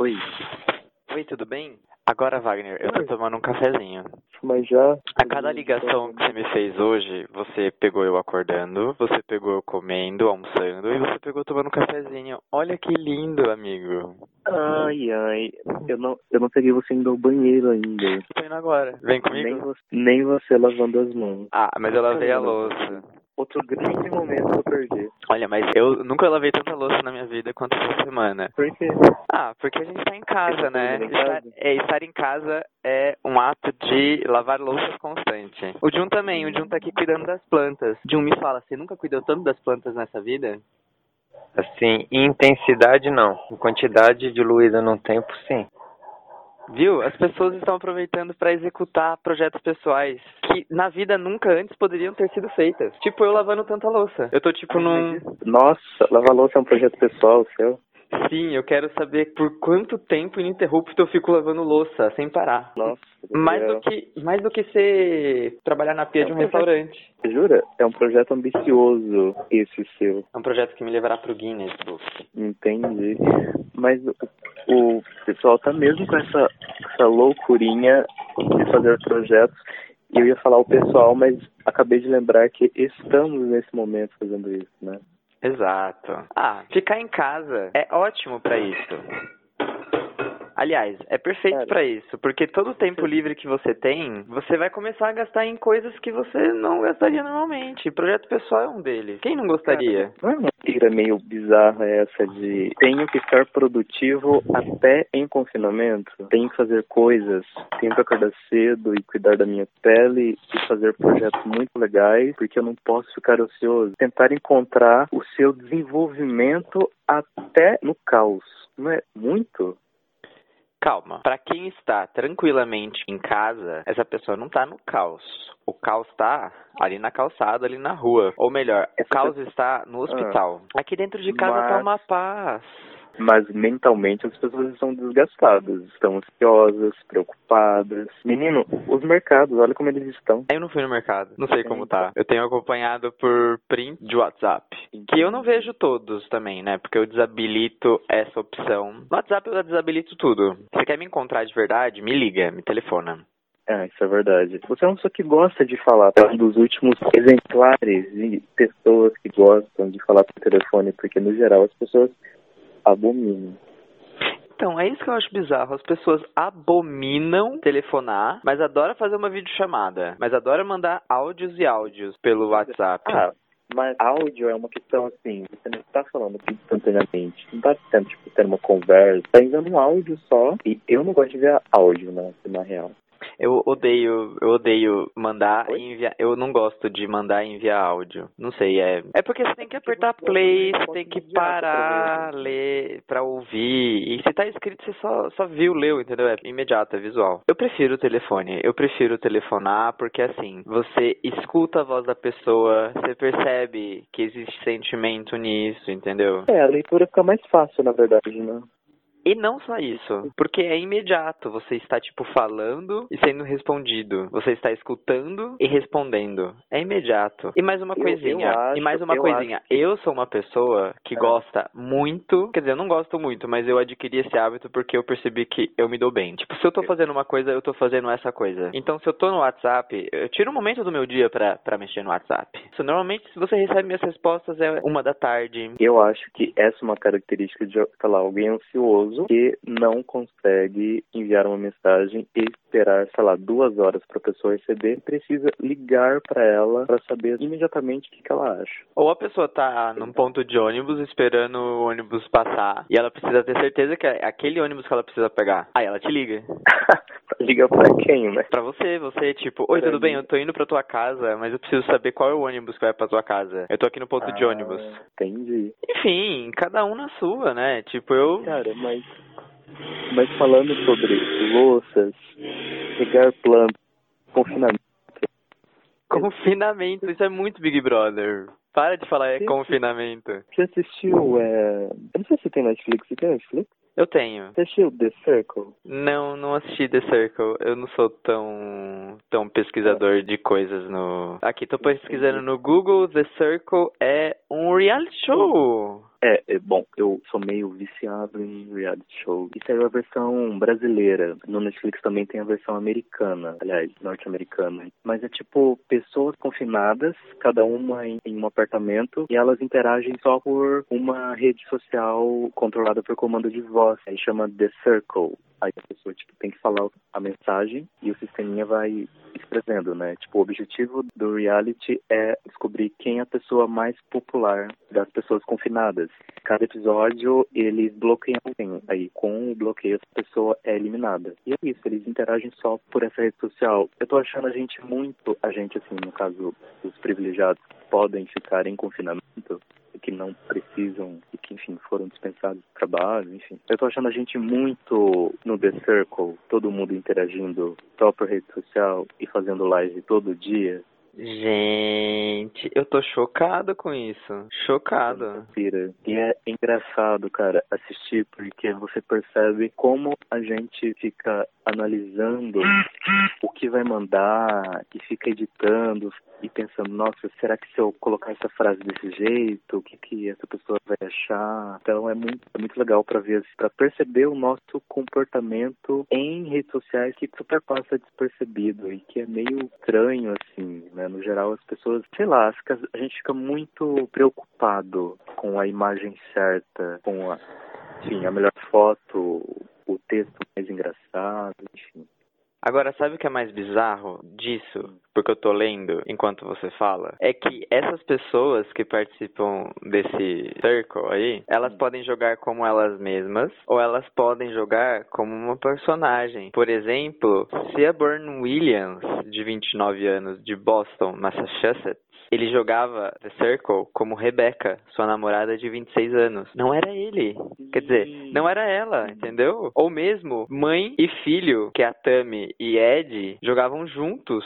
Oi. Oi, tudo bem? Agora, Wagner, eu tô tomando um cafezinho. Mas já. A cada ligação que você me fez hoje, você pegou eu acordando, você pegou eu comendo, almoçando e você pegou tomando um cafezinho. Olha que lindo, amigo. Ai, ai. Eu não, eu não peguei você indo ao banheiro ainda. Tô indo agora. Vem comigo? Nem nem você lavando as mãos. Ah, mas eu lavei a louça. Outro grande momento que eu perdi. Olha, mas eu nunca lavei tanta louça na minha vida quanto essa semana. Por quê? Ah, porque a gente tá em casa, né? em Estar, casa? é, estar em casa é um ato de lavar louças constante. O Jun também, o Jun tá aqui cuidando das plantas. Jun, me fala, você nunca cuidou tanto das plantas nessa vida? Assim, em intensidade não. Em quantidade diluída num tempo, sim. Viu? As pessoas estão aproveitando para executar projetos pessoais que na vida nunca antes poderiam ter sido feitas. Tipo eu lavando tanta louça. Eu tô tipo num. Nossa, lavar louça é um projeto pessoal seu. Sim, eu quero saber por quanto tempo ininterrupto eu fico lavando louça sem parar. Nossa. Mais é- do que mais do que ser trabalhar na pia de um restaurante. Jura? É um projeto ambicioso esse seu. É um projeto que me levará pro Guinness Book. Entendi. Mas o, o pessoal tá mesmo com essa, essa loucurinha de fazer projetos. E eu ia falar o pessoal, mas acabei de lembrar que estamos nesse momento fazendo isso, né? Exato. Ah, ficar em casa é ótimo pra isso. Aliás, é perfeito pra isso, porque todo o tempo livre que você tem, você vai começar a gastar em coisas que você não gastaria normalmente. Projeto pessoal é um deles. Quem não gostaria? Não é uma tira meio bizarra essa de tenho que estar produtivo até em confinamento? Tenho que fazer coisas, tenho que acordar cedo e cuidar da minha pele e fazer projetos muito legais, porque eu não posso ficar ocioso. Tentar encontrar o seu desenvolvimento até no caos. Não é muito? Calma. Pra quem está tranquilamente em casa, essa pessoa não tá no caos. O caos tá ali na calçada, ali na rua. Ou melhor, o caos está no hospital. Aqui dentro de casa tá uma paz. Mas mentalmente as pessoas estão desgastadas, estão ansiosas, preocupadas. Menino, os mercados, olha como eles estão. Eu não fui no mercado, não sei como tá. Eu tenho acompanhado por print de WhatsApp. Que eu não vejo todos também, né? Porque eu desabilito essa opção. No WhatsApp eu desabilito tudo. Você quer me encontrar de verdade? Me liga, me telefona. Ah, isso é verdade. Você é uma pessoa que gosta de falar, é um dos últimos exemplares de pessoas que gostam de falar por telefone, porque no geral as pessoas abominam. Então, é isso que eu acho bizarro. As pessoas abominam telefonar, mas adoram fazer uma videochamada. Mas adoram mandar áudios e áudios pelo WhatsApp. Ah, mas áudio é uma questão assim, você não está falando instantaneamente, não está tendo, tipo, tendo uma conversa, tá enviando um áudio só, e eu não gosto de ver áudio, né, na real. Eu odeio, eu odeio mandar Oi? e enviar. Eu não gosto de mandar e enviar áudio. Não sei, é. É porque você tem que apertar play, você tem que parar, ler, pra ouvir. E se tá escrito, você só, só viu, leu, entendeu? É imediato, é visual. Eu prefiro o telefone. Eu prefiro telefonar porque assim, você escuta a voz da pessoa, você percebe que existe sentimento nisso, entendeu? É, a leitura fica mais fácil, na verdade, né? E não só isso, porque é imediato. Você está, tipo, falando e sendo respondido. Você está escutando e respondendo. É imediato. E mais uma Eu- coisinha. eu acho- e mais uma eu coisinha. acho Eu sou uma pessoa que É. gosta muito. Quer dizer, eu não gosto muito, mas eu adquiri esse hábito porque eu percebi que eu me dou bem. Tipo, se eu tô fazendo uma coisa, eu tô fazendo essa coisa. Então, se eu tô no WhatsApp, eu tiro um momento do meu dia pra, pra mexer no WhatsApp. So, normalmente, se você recebe minhas respostas, é uma da tarde. Eu acho que essa é uma característica de, sei lá, alguém ansioso que não consegue enviar uma mensagem e esperar, sei lá, duas horas para a pessoa receber, precisa ligar para ela para saber imediatamente o que, que ela acha. Ou a pessoa tá num ponto de ônibus esperando o ônibus passar e ela precisa ter certeza que é aquele ônibus que ela precisa pegar. Aí ela te liga. Liga para quem, né? Pra você, você tipo, oi, Pra tudo bem? mim. Eu tô indo pra tua casa, mas eu preciso saber qual é o ônibus que vai pra tua casa. Eu tô aqui no ponto de Ah, ônibus. Entendi. Enfim, cada um na sua, né? Tipo, eu. Cara, mas, mas falando sobre louças, regar plantas, confinamento, Confinamento, isso é muito Big Brother. Para de falar é Sim. confinamento. você assistiu, é... eu não sei se tem Netflix, você tem Netflix? Eu tenho. Você assistiu The Circle? Não, não assisti The Circle. Eu não sou tão tão pesquisador de coisas no. Aqui tô pesquisando no Google. The Circle é um reality show. É, é, bom, eu sou meio viciado em reality show. Isso é a versão brasileira. No Netflix também tem a versão americana, aliás, norte-americana. Mas é tipo pessoas confinadas, cada uma em, em um apartamento, e elas interagem só por uma rede social controlada por comando de voz. Aí chama The Circle. Aí a pessoa tipo, tem que falar a mensagem e o sisteminha vai escrevendo, né? Tipo, o objetivo do reality é descobrir quem é a pessoa mais popular das pessoas confinadas. Cada episódio eles bloqueiam alguém. Aí com o bloqueio essa pessoa é eliminada. E é isso, eles interagem só por essa rede social. Eu tô achando a gente muito, a gente assim, no caso, os privilegiados podem ficar em confinamento que não precisam e que, enfim, foram dispensados do trabalho, enfim. Eu tô achando a gente muito no The Circle, todo mundo interagindo só por rede social e fazendo live todo dia. Gente, eu tô chocado com isso. Chocado. E é engraçado, cara, assistir, porque você percebe como a gente fica analisando o que vai mandar e fica editando e pensando, nossa, será que se eu colocar essa frase desse jeito, o que, que essa pessoa vai achar? Então é muito, é muito legal para ver, para perceber o nosso comportamento em redes sociais que super passa despercebido e que é meio estranho, assim, né? No geral, as pessoas, sei lá, a gente fica muito preocupado com a imagem certa, com a, enfim, a melhor foto, o texto mais engraçado, enfim. Agora, sabe o que é mais bizarro disso? Porque eu tô lendo enquanto você fala. É que essas pessoas que participam desse circle aí, elas podem jogar como elas mesmas, ou elas podem jogar como uma personagem. Por exemplo, se a Burn Williams, de 29 anos, de Boston, Massachusetts, ele jogava The Circle como Rebecca, sua namorada de 26 anos. Não era ele. Quer dizer, não era ela, entendeu? Ou mesmo mãe e filho, que a Tammy e Ed jogavam juntos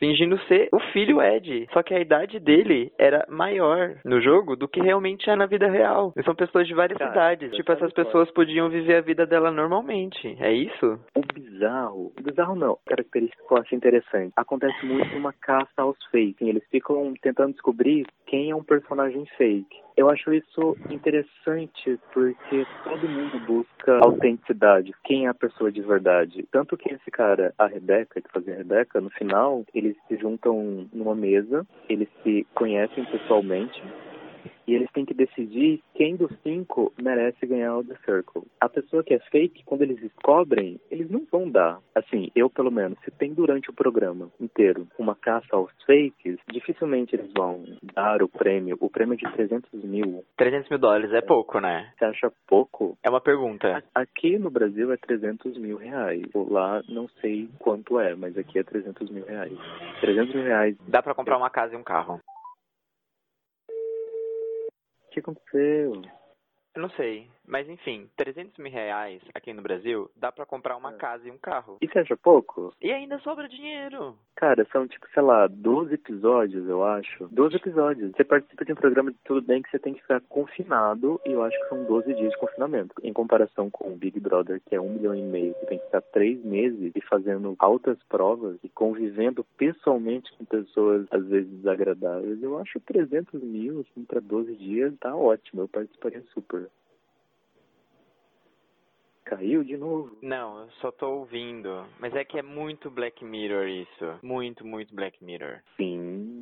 fingindo ser o filho Ed. Só que a idade dele era maior no jogo do que realmente é na vida real. E são pessoas de várias Cara, idades. Tipo, essas pessoas podiam viver a vida dela normalmente. É isso? O bizarro. O bizarro não. Característica que eu acho interessante. Acontece muito uma caça aos fakes. Eles ficam tentando descobrir quem é um personagem fake. Eu acho isso interessante porque todo mundo busca autenticidade, quem é a pessoa de verdade. Tanto que esse cara, a Rebeca, que fazia a Rebeca, no final, eles se juntam numa mesa, eles se conhecem pessoalmente e eles têm que decidir quem dos cinco merece ganhar o The Circle. A pessoa que é fake, quando eles descobrem, eles não vão dar. Assim, eu pelo menos, se tem durante o programa inteiro uma caça aos fakes, dificilmente eles vão dar o prêmio. O prêmio é de 300 mil. 300 mil dólares é pouco, né? Você acha pouco? É uma pergunta. Aqui no Brasil é 300 mil reais. Lá não sei quanto é, mas aqui é 300 mil reais. 300 mil reais. Dá para comprar uma casa e um carro. Que aconteceu? Eu não sei. Mas enfim, 300 mil reais aqui no Brasil dá para comprar uma é. casa e um carro. E você acha pouco? E ainda sobra dinheiro. Cara, são tipo, sei lá, 12 episódios, eu acho. 12 episódios. Você participa de um programa de tudo bem que você tem que ficar confinado e eu acho que são 12 dias de confinamento. Em comparação com o Big Brother, que é um milhão e meio, que tem que ficar três meses e fazendo altas provas e convivendo pessoalmente com pessoas às vezes desagradáveis, eu acho 300 mil, assim, pra 12 dias tá ótimo. Eu participaria super. Caiu de novo? Não, eu só tô ouvindo. Mas é que é muito Black Mirror isso. Muito, muito Black Mirror. Sim.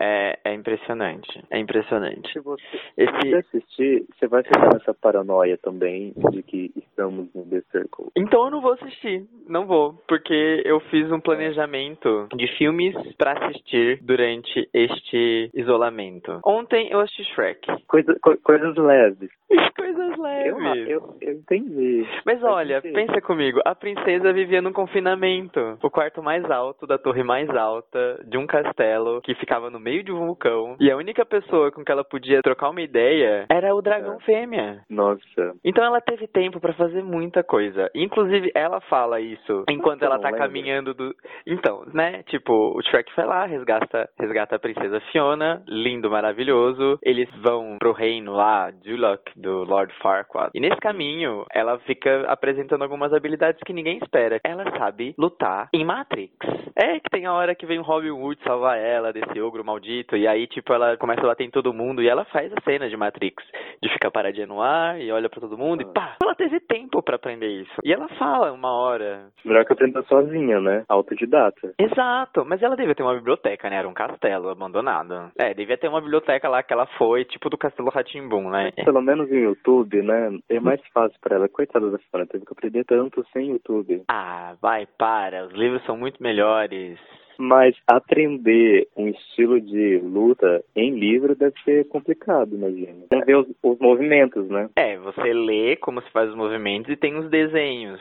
É, é impressionante. É impressionante. Se você, Esse... assistir, você vai ficar nessa paranoia também de que estamos no The Circle. Então eu não vou assistir. Não vou. Porque eu fiz um planejamento de filmes para assistir durante este isolamento. Ontem eu assisti Shrek. Coisa, co coisas leves. coisas leves. Eu, eu, eu entendi. Mas olha, pensa comigo. A princesa vivia no confinamento. O quarto mais alto da torre mais alta de um castelo que ficava no meio de um vulcão. E a única pessoa com que ela podia trocar uma ideia era o dragão é. fêmea. Nossa. Então ela teve tempo para fazer muita coisa. Inclusive, ela fala isso enquanto ela tá caminhando do. Então, né? Tipo, o Shrek vai lá, resgata, resgata a princesa Fiona, lindo, maravilhoso. Eles vão pro reino lá, Duloc, do Lord Far arco A. E nesse caminho, ela fica apresentando algumas habilidades que ninguém espera. Ela sabe lutar em Matrix. É que tem a hora que vem o Robin Hood salvar ela desse ogro maldito, e aí, tipo, ela começa a bater em todo mundo, e ela faz a cena de Matrix, de ficar paradinha no ar, e olha para todo mundo, e pá! Ela teve tempo para aprender isso. E ela fala uma hora. Melhor que aprenda sozinha, né? Autodidata. Exato, mas ela devia ter uma biblioteca, né? Era um castelo abandonado. É, devia ter uma biblioteca lá que ela foi, tipo do Castelo Ratimbum, né? Pelo menos em YouTube, né? É mais fácil para ela. Coitada da senhora, teve que aprender tanto sem YouTube. Ah, vai, para. Os livros são muito melhores. Mas aprender um estilo de luta em livro deve ser complicado, imagina. Tem ver os, os movimentos, né? É, você lê como se faz os movimentos e tem os desenhos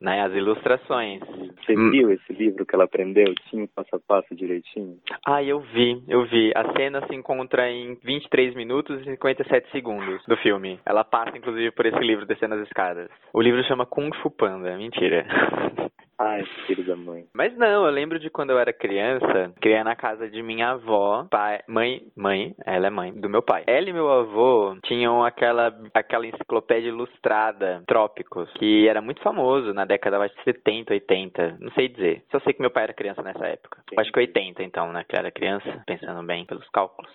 né, as ilustrações. Você viu esse livro que ela aprendeu? Tinha o passo a passo direitinho? Ah, eu vi, eu vi. A cena se encontra em 23 minutos e 57 segundos do filme. Ela passa, inclusive, por esse livro descendo as escadas. O livro chama Kung Fu Panda. Mentira. Ai, filho da mãe. Mas não, eu lembro de quando eu era criança, criei na casa de minha avó, pai, mãe, mãe, ela é mãe do meu pai. Ela e meu avô tinham aquela aquela enciclopédia ilustrada, Trópicos, que era muito famoso na década de 70, 80, não sei dizer. Só sei que meu pai era criança nessa época. Acho que 80 então, né, que era criança, pensando bem pelos cálculos.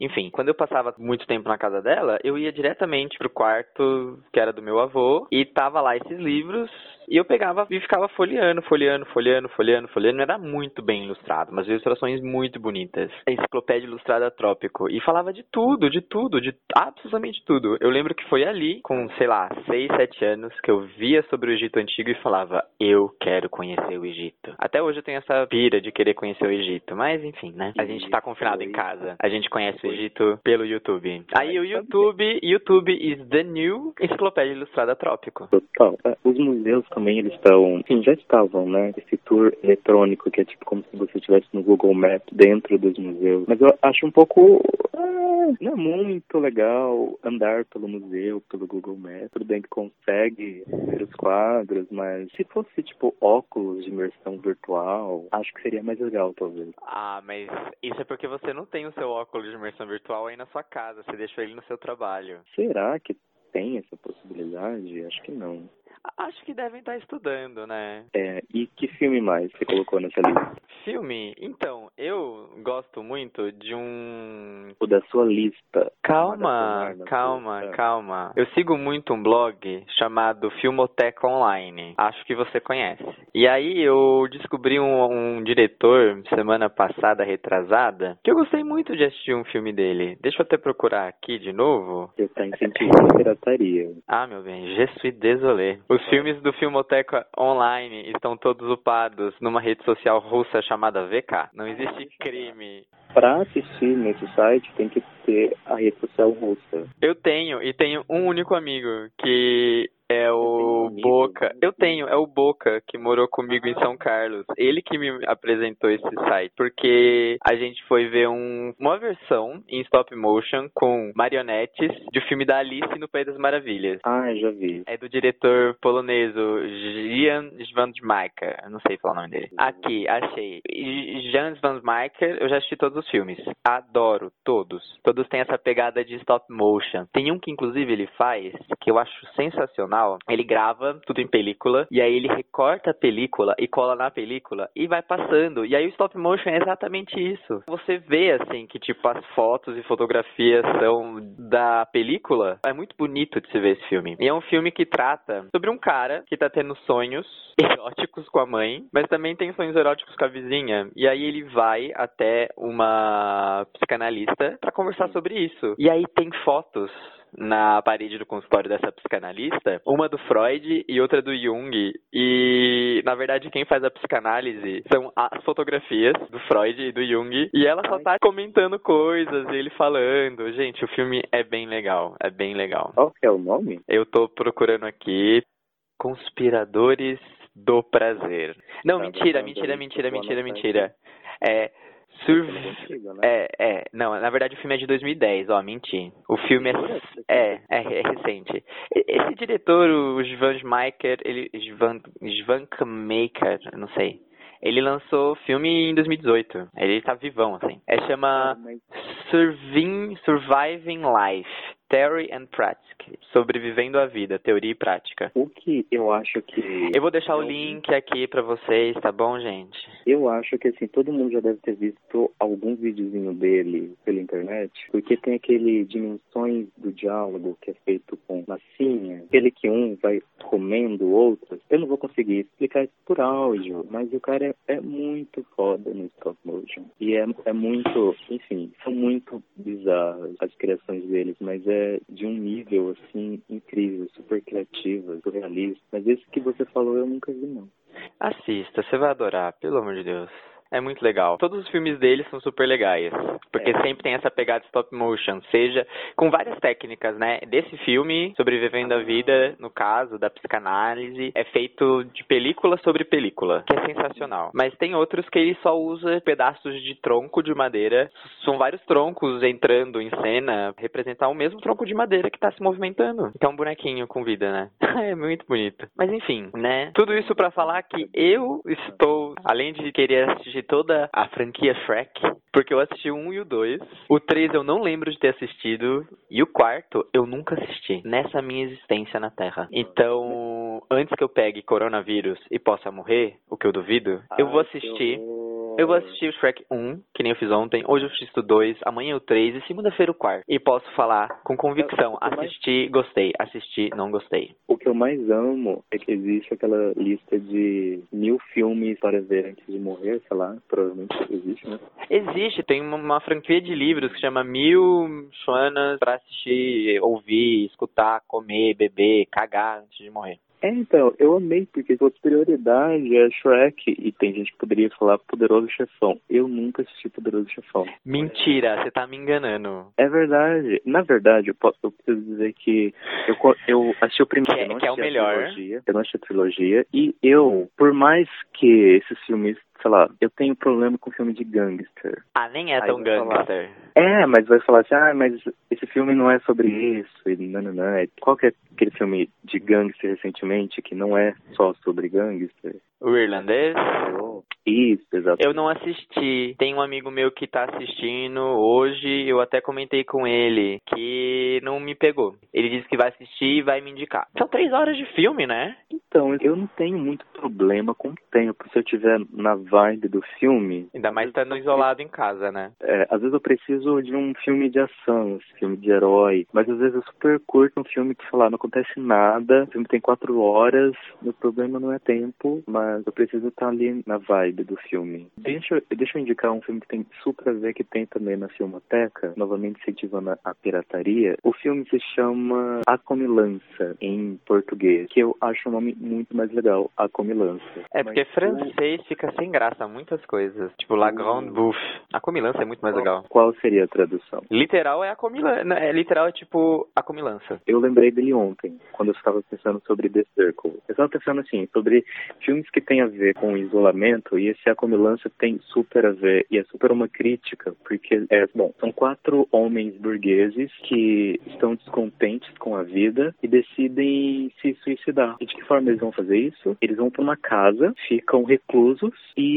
Enfim, quando eu passava muito tempo na casa dela, eu ia diretamente pro quarto que era do meu avô e tava lá esses livros e eu pegava e ficava folheando, folheando, folheando, folheando, folheando. Era muito bem ilustrado, mas ilustrações muito bonitas. A enciclopédia ilustrada Trópico. E falava de tudo, de tudo, de absolutamente tudo. Eu lembro que foi ali, com, sei lá, 6, 7 anos, que eu via sobre o Egito Antigo e falava, eu quero conhecer o Egito. Até hoje eu tenho essa pira de querer conhecer o Egito, mas enfim, né? A gente tá confinado em casa. A gente conhece o Egito pelo YouTube. Aí o YouTube, YouTube is the new enciclopédia ilustrada Trópico. Total. É, os museus também eles estão, sim, já estavam, né? Esse tour eletrônico que é tipo como se você estivesse no Google Maps dentro dos museus. Mas eu acho um pouco ah, é muito legal andar pelo museu, pelo Google Maps. Tudo bem que consegue ver os quadros, mas se fosse tipo óculos de imersão virtual, acho que seria mais legal, talvez. Ah, mas isso é porque você não tem o seu óculos de imersão virtual aí na sua casa, você deixou ele no seu trabalho. Será que tem essa possibilidade? Acho que não. Acho que devem estar estudando, né? É, e que filme mais você colocou nessa lista? Filme? Então, eu gosto muito de um. O da sua lista. Calma, calma, sua... calma. Eu sigo muito um blog chamado Filmoteca Online. Acho que você conhece. E aí eu descobri um, um diretor semana passada, retrasada, que eu gostei muito de assistir um filme dele. Deixa eu até procurar aqui de novo. Você tá incentivando a pirataria. Ah, meu bem, je suis désolé. Os filmes do Filmoteca Online estão todos upados numa rede social russa chamada VK. Não existe crime. Para assistir nesse site tem que ter a rede social russa. Eu tenho, e tenho um único amigo que é o Boca. Eu tenho, é o Boca que morou comigo em São Carlos. Ele que me apresentou esse site, porque a gente foi ver um, uma versão em stop motion com marionetes do filme da Alice no País das Maravilhas. Ah, já vi. É do diretor polonês Jan Svandsmaker. Não sei falar o nome dele. Aqui, achei. Jan Svandsmaker, eu já assisti todos os filmes. Adoro todos. Todos têm essa pegada de stop motion. Tem um que inclusive ele faz que eu acho sensacional ele grava tudo em película e aí ele recorta a película e cola na película e vai passando. E aí o stop motion é exatamente isso. Você vê assim que tipo as fotos e fotografias são da película. É muito bonito de se ver esse filme. E é um filme que trata sobre um cara que tá tendo sonhos eróticos com a mãe, mas também tem sonhos eróticos com a vizinha. E aí ele vai até uma psicanalista para conversar sobre isso. E aí tem fotos na parede do consultório dessa psicanalista, uma do Freud e outra do Jung. E, na verdade, quem faz a psicanálise são as fotografias do Freud e do Jung. E ela só tá comentando coisas, ele falando. Gente, o filme é bem legal. É bem legal. Qual que é o nome? Eu tô procurando aqui. Conspiradores do Prazer. Não, tá mentira, mentira, mentira, mentira, mentira. É Sur... Né? É, é, não, na verdade o filme é de 2010, ó, menti. O filme é, é, é, é recente. Esse diretor, o Svan Schmeiker, ele, Svan, Svankmaker, não sei. Ele lançou filme em 2018. Ele tá vivão, assim. É chama Surviving, Surviving Life. Theory and Practice, Sobrevivendo a Vida, Teoria e Prática. O que eu acho que... Eu vou deixar o link aqui pra vocês, tá bom, gente? Eu acho que, assim, todo mundo já deve ter visto algum videozinho dele pela internet, porque tem aquele Dimensões do Diálogo, que é feito com massinha, aquele que um vai comendo o outro. Eu não vou conseguir explicar isso por áudio, mas o cara é, é muito foda no stop motion. E é, é muito, enfim, são muito bizarras as criações deles, mas é de um nível, assim, incrível, super criativa, surrealista. Mas esse que você falou eu nunca vi, não. Assista, você vai adorar, pelo amor de Deus. É muito legal. Todos os filmes dele são super legais. Porque é. sempre tem essa pegada stop motion. Seja com várias técnicas, né? Desse filme, Sobrevivendo a Vida, no caso, da psicanálise, é feito de película sobre película. Que é sensacional. Mas tem outros que ele só usa pedaços de tronco de madeira. São vários troncos entrando em cena, representar o mesmo tronco de madeira que tá se movimentando. Então, um bonequinho com vida, né? é muito bonito. Mas enfim, né? Tudo isso para falar que eu estou, além de querer assistir assisti toda a franquia Shrek, porque eu assisti o 1 e o 2. O 3 eu não lembro de ter assistido. E o quarto eu nunca assisti nessa minha existência na Terra. Então, antes que eu pegue coronavírus e possa morrer, o que eu duvido, eu vou assistir. Eu vou assistir o Shrek 1, que nem eu fiz ontem. Hoje eu assisto o 2, amanhã o 3 e segunda-feira o 4. E posso falar com convicção: assisti, gostei, assisti, não gostei. O que eu mais amo é que existe aquela lista de mil filmes para ver antes de morrer, sei lá, provavelmente existe, né? Existe, tem uma, uma franquia de livros que chama Mil Chuanas para assistir, ouvir, escutar, comer, beber, cagar antes de morrer. É, então, eu amei, porque sua prioridade é Shrek, e tem gente que poderia falar Poderoso Chefão. Eu nunca assisti Poderoso Chefão. Mentira, você tá me enganando. É verdade. Na verdade, eu, posso, eu preciso dizer que eu, eu assisti o primeiro, que, é, que é o melhor. Trilogia, eu não assisti a trilogia, e eu, por mais que esses filmes sei lá, eu tenho problema com filme de gangster. Ah, nem é tão gangster. Falar, é, mas vai falar assim, ah, mas esse filme não é sobre isso, e nananã. Qual que é aquele filme de gangster recentemente que não é só sobre gangster? O irlandês? Isso, exato. Eu não assisti. Tem um amigo meu que tá assistindo hoje, eu até comentei com ele, que não me pegou. Ele disse que vai assistir e vai me indicar. São três horas de filme, né? Então, eu não tenho muito problema com o tempo. Se eu tiver na vibe do filme. Ainda mais estando isolado em casa, né? É, às vezes eu preciso de um filme de ação, filme de herói. Mas às vezes eu super curto um filme que, sei lá, não acontece nada. O filme tem quatro horas. Meu problema não é tempo, mas eu preciso estar ali na vibe do filme. Deixa, deixa eu indicar um filme que tem super a ver que tem também na Filmoteca, novamente incentivando a pirataria. O filme se chama A Comilança, em português, que eu acho um nome muito mais legal, A Comilança. É, porque Mas, francês fica sem graça muitas coisas. Tipo, La Grande Bouffe. A comilança é muito mais legal. Qual seria a tradução? Literal é a comilança. É, literal é tipo a comilança. Eu lembrei dele ontem, quando eu estava pensando sobre The Circle. Eu estava pensando assim, sobre filmes que têm a ver com isolamento e esse A Comilança tem super a ver. E é super uma crítica, porque, é, bom, são quatro homens burgueses que estão descontentes com a vida e decidem se suicidar. E de que forma eles vão fazer isso? Eles vão para uma casa, ficam reclusos e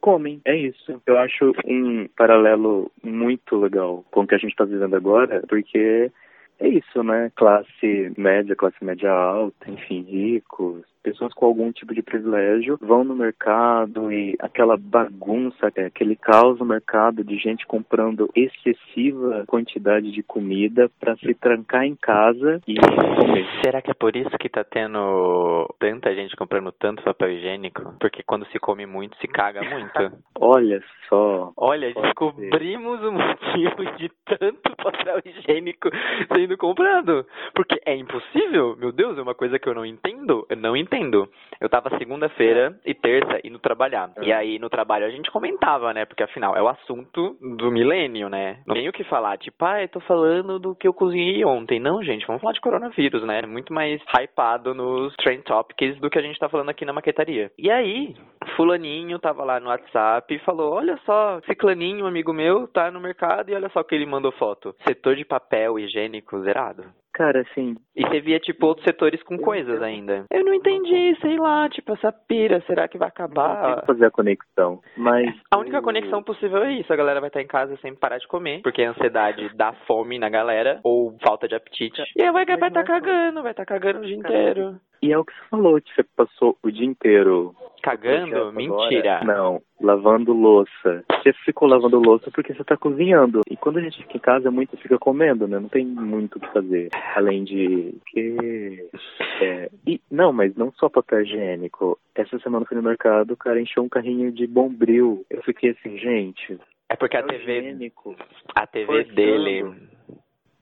comem. É isso. Eu acho um paralelo muito legal com o que a gente está vivendo agora, porque é isso, né? Classe média, classe média alta, enfim, ricos, pessoas com algum tipo de privilégio vão no mercado e aquela bagunça, é, aquele caos no mercado de gente comprando excessiva quantidade de comida para se trancar em casa e comer. Será que é por isso que tá tendo tanta gente comprando tanto papel higiênico? Porque quando se come muito, se caga muito. Olha só. Olha, descobrimos o motivo de tanto papel higiênico sendo comprado. Porque é impossível, meu Deus, é uma coisa que eu não entendo. Eu não entendo entendo. Eu tava segunda-feira e terça indo trabalhar. É. E aí no trabalho a gente comentava, né? Porque afinal é o assunto do milênio, né? Não tem o que falar, tipo, ah, eu tô falando do que eu cozinhei ontem. Não, gente, vamos falar de coronavírus, né? Muito mais hypado nos trend topics do que a gente tá falando aqui na maquetaria. E aí, fulaninho tava lá no WhatsApp e falou, olha só, ciclaninho, amigo meu, tá no mercado e olha só que ele mandou foto. Setor de papel higiênico zerado. Cara, assim, E você via, tipo, outros setores com coisas ainda. Eu não entendi, sei lá, tipo, essa pira, será que vai acabar? fazer a conexão. Mas. A única conexão possível é isso, a galera vai estar em casa sem parar de comer, porque a ansiedade dá fome na galera, ou falta de apetite. E aí vai estar Mas tá é cagando, vai estar cagando o dia inteiro. E é o que você falou, que você passou o dia inteiro. Cagando? Mentira. agora. Não, lavando louça. Você ficou lavando louça porque você tá cozinhando. E quando a gente fica em casa, muito fica comendo, né? Não tem muito o que fazer. Além de que. é, e, não, mas não só papel higiênico. Essa semana eu fui no mercado, o cara encheu um carrinho de bombril. Eu fiquei assim, gente. É porque a TV, higiênico a TV forçando. dele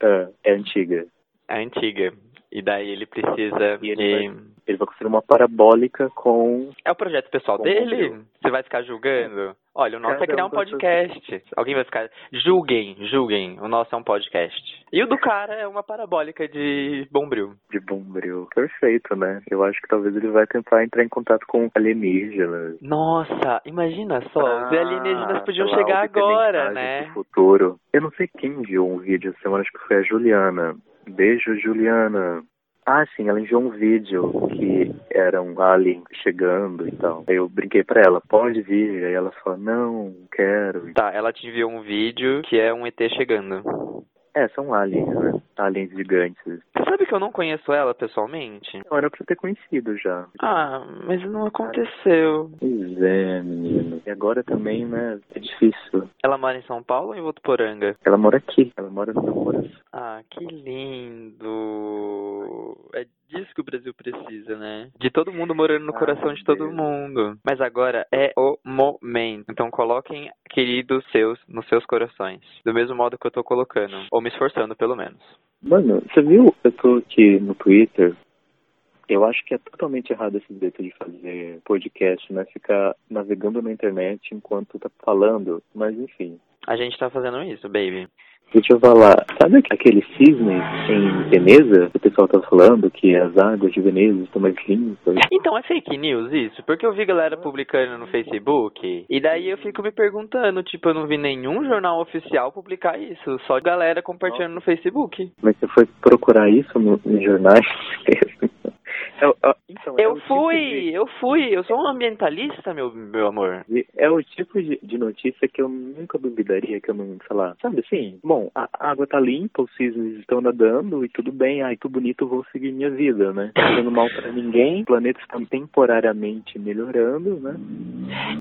é, é antiga. é antiga. E daí ele precisa E ele de... Ele vai construir uma parabólica com. É o projeto pessoal dele? Você vai ficar julgando? Olha, o nosso é Cada criar um um podcast. Alguém vai ficar. Julguem, julguem. O nosso é um podcast. E o do cara é uma parabólica de bombril. de bombril. Perfeito, né? Eu acho que talvez ele vai tentar entrar em contato com alienígenas. Nossa, imagina só, os Ah, alienígenas podiam lá, chegar agora, né? futuro. Eu não sei quem enviou um vídeo essa semana, acho que foi a Juliana. Beijo, Juliana. Ah, sim, ela enviou um vídeo que era um alien chegando e tal. Aí eu brinquei pra ela, pode vir. Aí ela falou, não, quero. Tá, ela te enviou um vídeo que é um ET chegando. É, são aliens, né? Aliens gigantes. Você sabe que eu não conheço ela pessoalmente? Não, era pra ter conhecido já. Ah, mas não aconteceu. Pois é, menino. E agora também, né? É difícil. Ela mora em São Paulo ou em Votuporanga? Ela mora aqui. Ela mora no meu coração. Ah, que lindo. É disso que o Brasil precisa, né? De todo mundo morando no Ah, coração de todo Deus. mundo. Mas agora é o momento. Então coloquem queridos seus nos seus corações. Do mesmo modo que eu tô colocando. Ou me esforçando, pelo menos. Mano, você viu? Eu tô aqui no Twitter. Eu acho que é totalmente errado esse jeito de fazer podcast, né? Ficar navegando na internet enquanto tá falando. Mas enfim. A gente tá fazendo isso, baby. Deixa eu falar. Sabe aquele cisne em Veneza? que O pessoal tá falando que as águas de Veneza estão mais limpas. Então é fake news isso? Porque eu vi galera publicando no Facebook e daí eu fico me perguntando, tipo, eu não vi nenhum jornal oficial publicar isso, só galera compartilhando no Facebook. Mas você foi procurar isso no, nos jornais? é- então, é Eu o tipo fui, de- eu fui, eu sou um ambientalista, meu, meu amor. É o tipo de, de notícia que eu nunca duvidaria, que eu não, sei lá, sabe assim? Bom, a a água tá limpa, os cisnes estão nadando e tudo bem, ai, tudo bonito, eu vou seguir minha vida, né? Não fazendo mal pra ninguém, o planeta está temporariamente melhorando, né?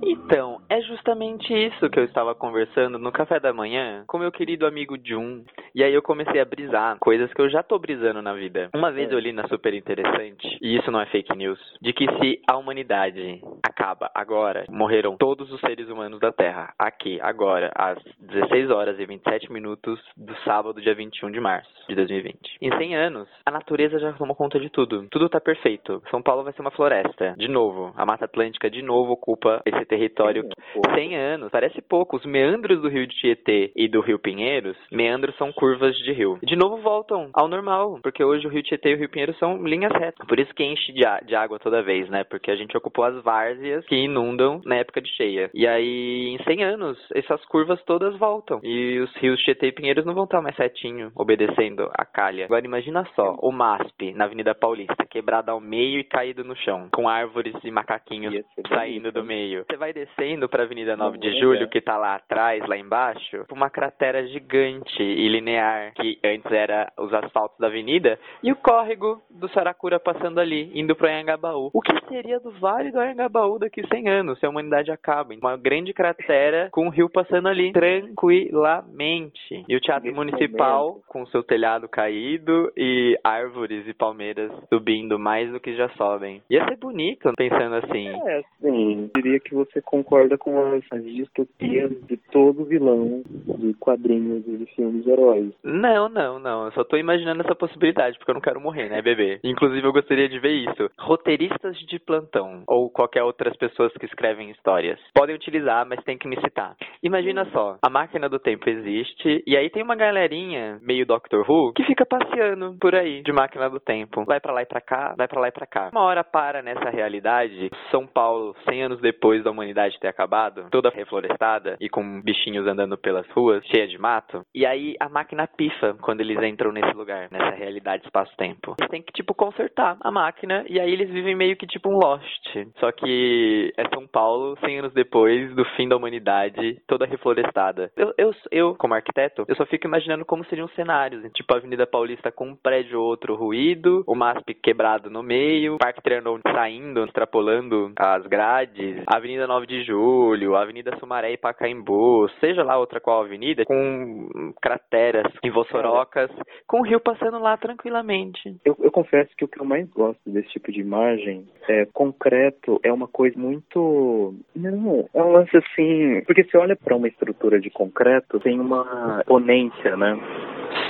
Então, é justamente isso que eu estava conversando no café da manhã com meu querido amigo Jun. E aí eu comecei a brisar coisas que eu já tô brisando na vida. Uma vez eu li na Super Interessante, e isso não é fake news, de que se a humanidade acaba agora, morreram todos os seres humanos da Terra, aqui, agora, às 16 horas e 27 minutos do sábado, dia 21 de março de 2020. Em 100 anos, a natureza já tomou conta de tudo. Tudo tá perfeito. São Paulo vai ser uma floresta. De novo, a Mata Atlântica de novo ocupa esse território Pô, 100 anos, parece pouco. Os meandros do rio de Tietê e do rio Pinheiros, meandros são curvas de rio. De novo voltam ao normal, porque hoje o rio Tietê e o rio Pinheiros são linhas retas. Por isso que enche de, de água toda vez, né? Porque a gente ocupou as várzeas que inundam na época de cheia. E aí, em 100 anos, essas curvas todas voltam. E os rios Tietê e Pinheiros não vão estar mais certinho, obedecendo a calha. Agora imagina só, o MASP na Avenida Paulista, quebrado ao meio e caído no chão, com árvores e macaquinhos saindo do meio. Você vai descendo pra Avenida 9 de Não, Julho, é. que tá lá atrás, lá embaixo, uma cratera gigante e linear, que antes era os asfaltos da avenida, e o córrego do Saracura passando ali, indo pro Anhangabaú. O que seria do Vale do Anhangabaú daqui 100 anos, se a humanidade acaba? Uma grande cratera com o rio passando ali, tranquilamente. E o Teatro Nesse Municipal, momento. com seu telhado caído e árvores e palmeiras subindo mais do que já sobem. Ia ser bonito, pensando assim. É, sim. Diria que você concorda com as, as distopias de todo vilão de quadrinhos e de filmes de heróis. Não, não, não. Eu só tô imaginando essa possibilidade, porque eu não quero morrer, né, bebê? Inclusive, eu gostaria de ver isso. roteiristas de plantão ou qualquer outras pessoas que escrevem histórias podem utilizar, mas tem que me citar. Imagina só, a máquina do tempo existe e aí tem uma galerinha meio Doctor Who que fica passeando por aí de máquina do tempo. Vai para lá e para cá, vai para lá e para cá. Uma hora para nessa realidade, São Paulo, 100 anos depois da humanidade ter acabado, toda reflorestada e com bichinhos andando pelas ruas, cheia de mato. E aí a máquina pifa quando eles entram nesse lugar, nessa realidade espaço-tempo. Eles têm que tipo consertar a máquina e aí eles vivem meio que tipo um Lost. Só que é São Paulo 100 anos depois do fim da humanidade, toda reflorestada. Eu, eu, eu como arquiteto, eu só fico imaginando como seriam cenários, tipo a Avenida Paulista com um prédio ou outro ruído, o MASP quebrado no meio, Parque Trianon saindo, extrapolando as grades, Avenida 9 de Julho, Avenida Sumaré e Pacaembu, seja lá outra qual avenida, com crateras em Vossorocas, com o rio passando lá tranquilamente. Eu, eu confesso que o que eu mais gosto desse tipo de imagem é concreto, é uma coisa muito. Não, é um lance assim. Porque você olha para uma estrutura de concreto, tem uma ponência, né?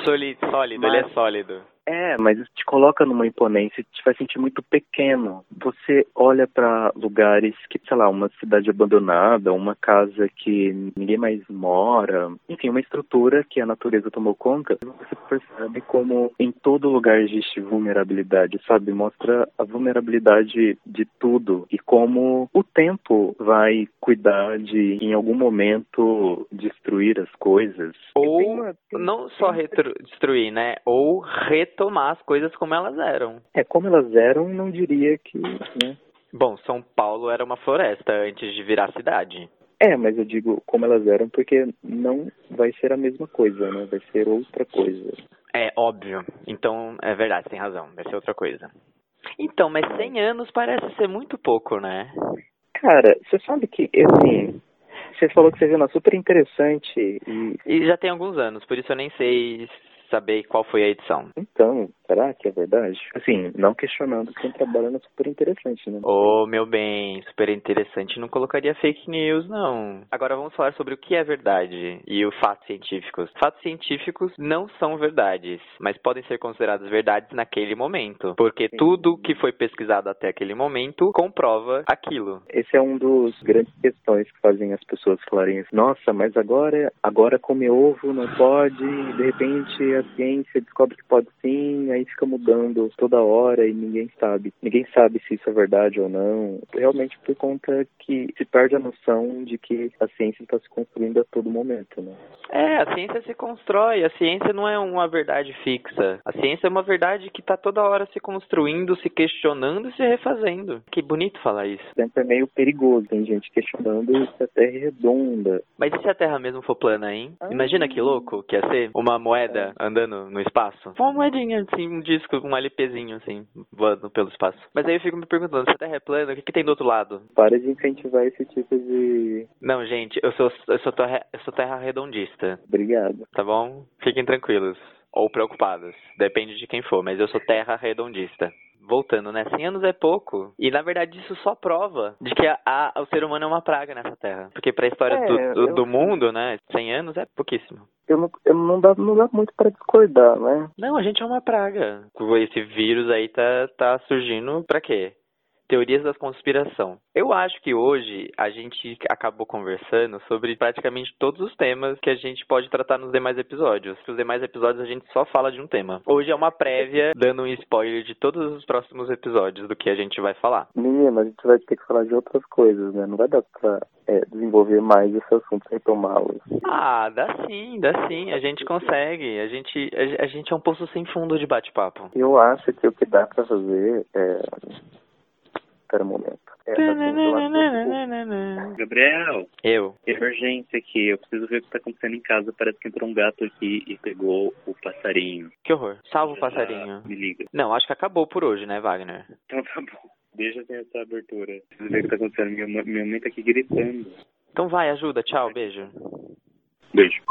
Sólido, sólido Mas... ele é sólido. É, mas isso te coloca numa imponência, te faz sentir muito pequeno. Você olha para lugares que, sei lá, uma cidade abandonada, uma casa que ninguém mais mora, enfim, uma estrutura que a natureza tomou conta, você percebe como em todo lugar existe vulnerabilidade, sabe? Mostra a vulnerabilidade de tudo e como o tempo vai cuidar de, em algum momento, destruir as coisas. Ou uma, não só destruir, né? Ou retomar retomar as coisas como elas eram. É, como elas eram, não diria que. Né? Bom, São Paulo era uma floresta antes de virar cidade. É, mas eu digo como elas eram porque não vai ser a mesma coisa, né? Vai ser outra coisa. É, óbvio. Então, é verdade, tem razão. Vai ser outra coisa. Então, mas 100 anos parece ser muito pouco, né? Cara, você sabe que, assim, você falou que você viu uma super interessante e... E já tem alguns anos, por isso eu nem sei saber qual foi a edição. Então, será que é verdade? Assim, não questionando quem trabalha no super interessante, né? Ô, oh, meu bem, super interessante não colocaria fake news, não. Agora vamos falar sobre o que é verdade e os fatos científicos. Fatos científicos não são verdades, mas podem ser considerados verdades naquele momento, porque Sim. tudo que foi pesquisado até aquele momento comprova aquilo. Esse é um dos grandes questões que fazem as pessoas falarem assim, nossa, mas agora, agora comer ovo não pode, de repente a ciência descobre que pode sim, aí fica mudando toda hora e ninguém sabe. Ninguém sabe se isso é verdade ou não. Realmente por conta que se perde a noção de que a ciência está se construindo a todo momento, né? É, a ciência se constrói, a ciência não é uma verdade fixa. A ciência é uma verdade que está toda hora se construindo, se questionando e se refazendo. Que bonito falar isso. Sempre é meio perigoso, tem gente questionando se a Terra é redonda. Mas e se a Terra mesmo for plana, hein? Ah, Imagina que louco que ia ser uma moeda é. Andando no espaço. Uma moedinha, assim, um disco, um LPzinho, assim, voando pelo espaço. Mas aí eu fico me perguntando, se a Terra é plana, o que, que tem do outro lado? Para de incentivar esse tipo de... Não, gente, eu sou, eu sou, terra, eu sou terra redondista. Obrigado. Tá bom? Fiquem tranquilos. Ou preocupados. Depende de quem for, mas eu sou terra redondista voltando, né? 100 anos é pouco. E na verdade isso só prova de que a, a, o ser humano é uma praga nessa terra. Porque pra história é, do, do, eu... do, mundo, né? 100 anos é pouquíssimo. Eu não, eu não, dá, não dá muito para discordar, né? Não, a gente é uma praga. Esse vírus aí tá, tá surgindo pra quê? Teorias da conspiração. Eu acho que hoje a gente acabou conversando sobre praticamente todos os temas que a gente pode tratar nos demais episódios. Nos demais episódios a gente só fala de um tema. Hoje é uma prévia dando um spoiler de todos os próximos episódios do que a gente vai falar. Menina, a gente vai ter que falar de outras coisas, né? Não vai dar pra é, desenvolver mais esse assunto, retomá-los. Ah, dá sim, dá sim. A gente consegue. A gente, a, a gente é um poço sem fundo de bate-papo. Eu acho que o que dá pra fazer é Espera um momento. É, Gabriel. Eu. Emergência aqui. Eu preciso ver o que está acontecendo em casa. Parece que entrou um gato aqui e pegou o passarinho. Que horror. Salva o passarinho. Me liga. Não, acho que acabou por hoje, né, Wagner? Então tá bom. Deixa eu essa abertura. Preciso ver o que está acontecendo. Minha, minha mãe tá aqui gritando. Então vai, ajuda. Tchau, beijo. Beijo.